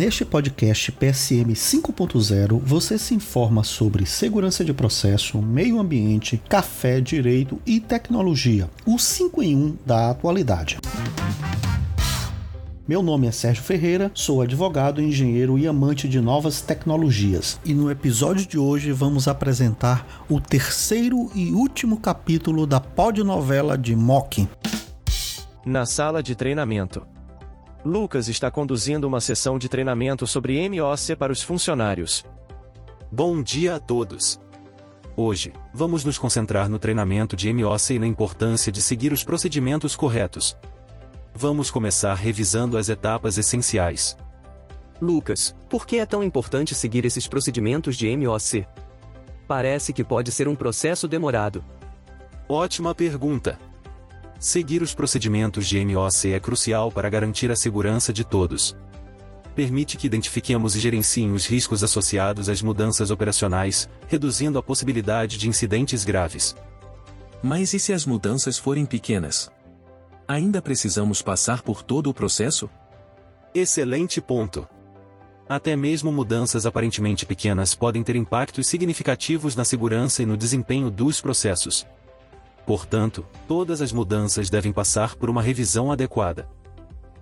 Neste podcast PSM 5.0, você se informa sobre segurança de processo, meio ambiente, café, direito e tecnologia. O 5 em 1 da atualidade. Meu nome é Sérgio Ferreira, sou advogado, engenheiro e amante de novas tecnologias. E no episódio de hoje vamos apresentar o terceiro e último capítulo da podnovela de Mock. Na sala de treinamento. Lucas está conduzindo uma sessão de treinamento sobre MOC para os funcionários. Bom dia a todos! Hoje, vamos nos concentrar no treinamento de MOC e na importância de seguir os procedimentos corretos. Vamos começar revisando as etapas essenciais. Lucas, por que é tão importante seguir esses procedimentos de MOC? Parece que pode ser um processo demorado. Ótima pergunta! Seguir os procedimentos de MOC é crucial para garantir a segurança de todos. Permite que identifiquemos e gerenciem os riscos associados às mudanças operacionais, reduzindo a possibilidade de incidentes graves. Mas e se as mudanças forem pequenas? Ainda precisamos passar por todo o processo? Excelente ponto. Até mesmo mudanças aparentemente pequenas podem ter impactos significativos na segurança e no desempenho dos processos. Portanto, todas as mudanças devem passar por uma revisão adequada.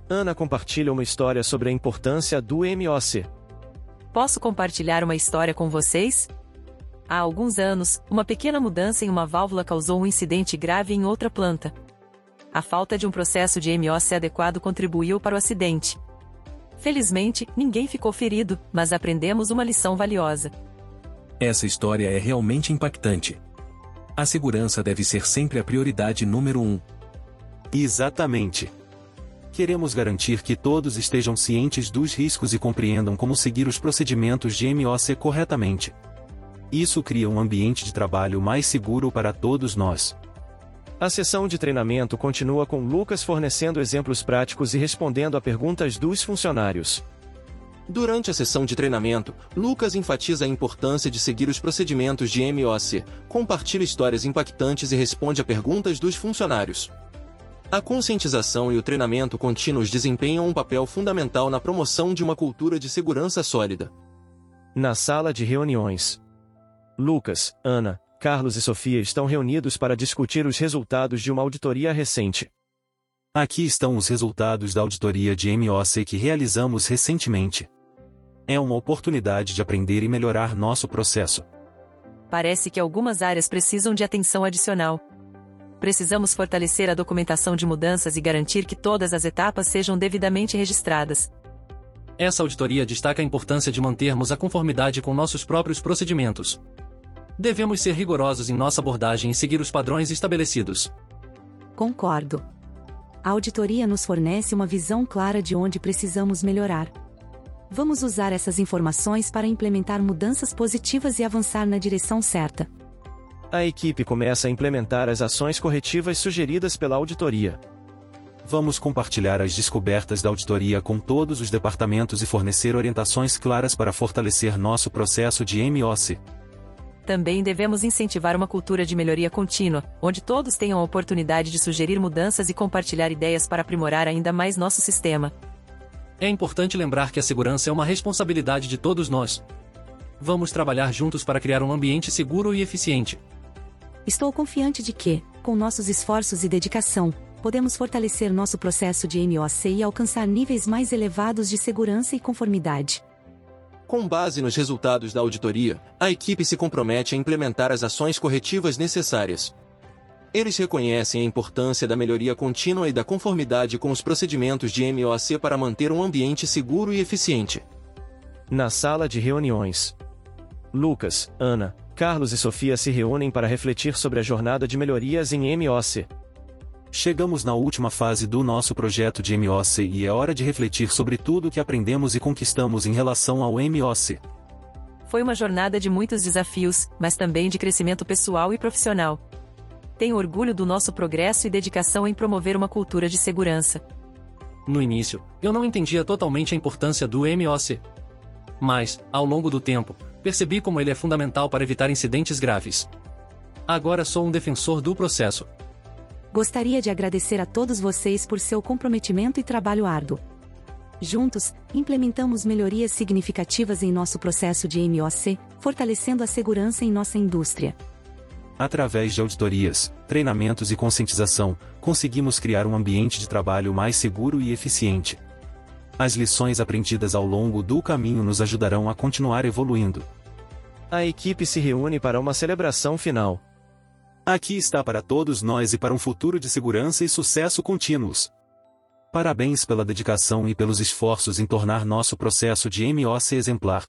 Ana compartilha uma história sobre a importância do MOC. Posso compartilhar uma história com vocês? Há alguns anos, uma pequena mudança em uma válvula causou um incidente grave em outra planta. A falta de um processo de MOC adequado contribuiu para o acidente. Felizmente, ninguém ficou ferido, mas aprendemos uma lição valiosa. Essa história é realmente impactante. A segurança deve ser sempre a prioridade número um. Exatamente. Queremos garantir que todos estejam cientes dos riscos e compreendam como seguir os procedimentos de MOC corretamente. Isso cria um ambiente de trabalho mais seguro para todos nós. A sessão de treinamento continua com Lucas fornecendo exemplos práticos e respondendo a perguntas dos funcionários. Durante a sessão de treinamento, Lucas enfatiza a importância de seguir os procedimentos de MOC, compartilha histórias impactantes e responde a perguntas dos funcionários. A conscientização e o treinamento contínuos desempenham um papel fundamental na promoção de uma cultura de segurança sólida. Na sala de reuniões. Lucas, Ana, Carlos e Sofia estão reunidos para discutir os resultados de uma auditoria recente. Aqui estão os resultados da auditoria de MOC que realizamos recentemente é uma oportunidade de aprender e melhorar nosso processo. Parece que algumas áreas precisam de atenção adicional. Precisamos fortalecer a documentação de mudanças e garantir que todas as etapas sejam devidamente registradas. Essa auditoria destaca a importância de mantermos a conformidade com nossos próprios procedimentos. Devemos ser rigorosos em nossa abordagem e seguir os padrões estabelecidos. Concordo. A auditoria nos fornece uma visão clara de onde precisamos melhorar. Vamos usar essas informações para implementar mudanças positivas e avançar na direção certa. A equipe começa a implementar as ações corretivas sugeridas pela auditoria. Vamos compartilhar as descobertas da auditoria com todos os departamentos e fornecer orientações claras para fortalecer nosso processo de MOC. Também devemos incentivar uma cultura de melhoria contínua, onde todos tenham a oportunidade de sugerir mudanças e compartilhar ideias para aprimorar ainda mais nosso sistema. É importante lembrar que a segurança é uma responsabilidade de todos nós. Vamos trabalhar juntos para criar um ambiente seguro e eficiente. Estou confiante de que, com nossos esforços e dedicação, podemos fortalecer nosso processo de MOC e alcançar níveis mais elevados de segurança e conformidade. Com base nos resultados da auditoria, a equipe se compromete a implementar as ações corretivas necessárias. Eles reconhecem a importância da melhoria contínua e da conformidade com os procedimentos de MOC para manter um ambiente seguro e eficiente. Na sala de reuniões. Lucas, Ana, Carlos e Sofia se reúnem para refletir sobre a jornada de melhorias em MOC. Chegamos na última fase do nosso projeto de MOC e é hora de refletir sobre tudo o que aprendemos e conquistamos em relação ao MOC. Foi uma jornada de muitos desafios, mas também de crescimento pessoal e profissional. Tenho orgulho do nosso progresso e dedicação em promover uma cultura de segurança. No início, eu não entendia totalmente a importância do MOC. Mas, ao longo do tempo, percebi como ele é fundamental para evitar incidentes graves. Agora sou um defensor do processo. Gostaria de agradecer a todos vocês por seu comprometimento e trabalho árduo. Juntos, implementamos melhorias significativas em nosso processo de MOC, fortalecendo a segurança em nossa indústria. Através de auditorias, treinamentos e conscientização, conseguimos criar um ambiente de trabalho mais seguro e eficiente. As lições aprendidas ao longo do caminho nos ajudarão a continuar evoluindo. A equipe se reúne para uma celebração final. Aqui está para todos nós e para um futuro de segurança e sucesso contínuos. Parabéns pela dedicação e pelos esforços em tornar nosso processo de MOC exemplar.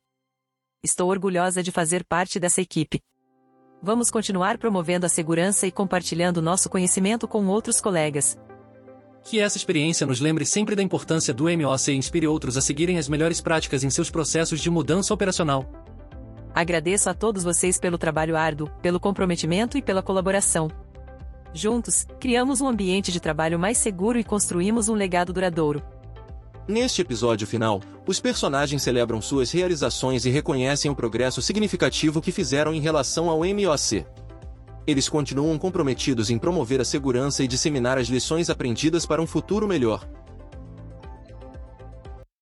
Estou orgulhosa de fazer parte dessa equipe. Vamos continuar promovendo a segurança e compartilhando nosso conhecimento com outros colegas. Que essa experiência nos lembre sempre da importância do MOC e inspire outros a seguirem as melhores práticas em seus processos de mudança operacional. Agradeço a todos vocês pelo trabalho árduo, pelo comprometimento e pela colaboração. Juntos, criamos um ambiente de trabalho mais seguro e construímos um legado duradouro. Neste episódio final, os personagens celebram suas realizações e reconhecem o progresso significativo que fizeram em relação ao MOC. Eles continuam comprometidos em promover a segurança e disseminar as lições aprendidas para um futuro melhor.